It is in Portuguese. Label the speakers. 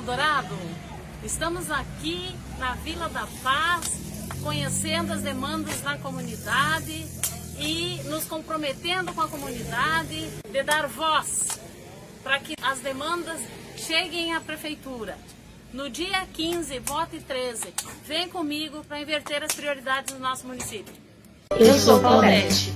Speaker 1: Eldorado. Estamos aqui na Vila da Paz, conhecendo as demandas da comunidade e nos comprometendo com a comunidade de dar voz para que as demandas cheguem à prefeitura. No dia 15, vote 13. Vem comigo para inverter as prioridades do nosso município.
Speaker 2: Eu sou Claudete.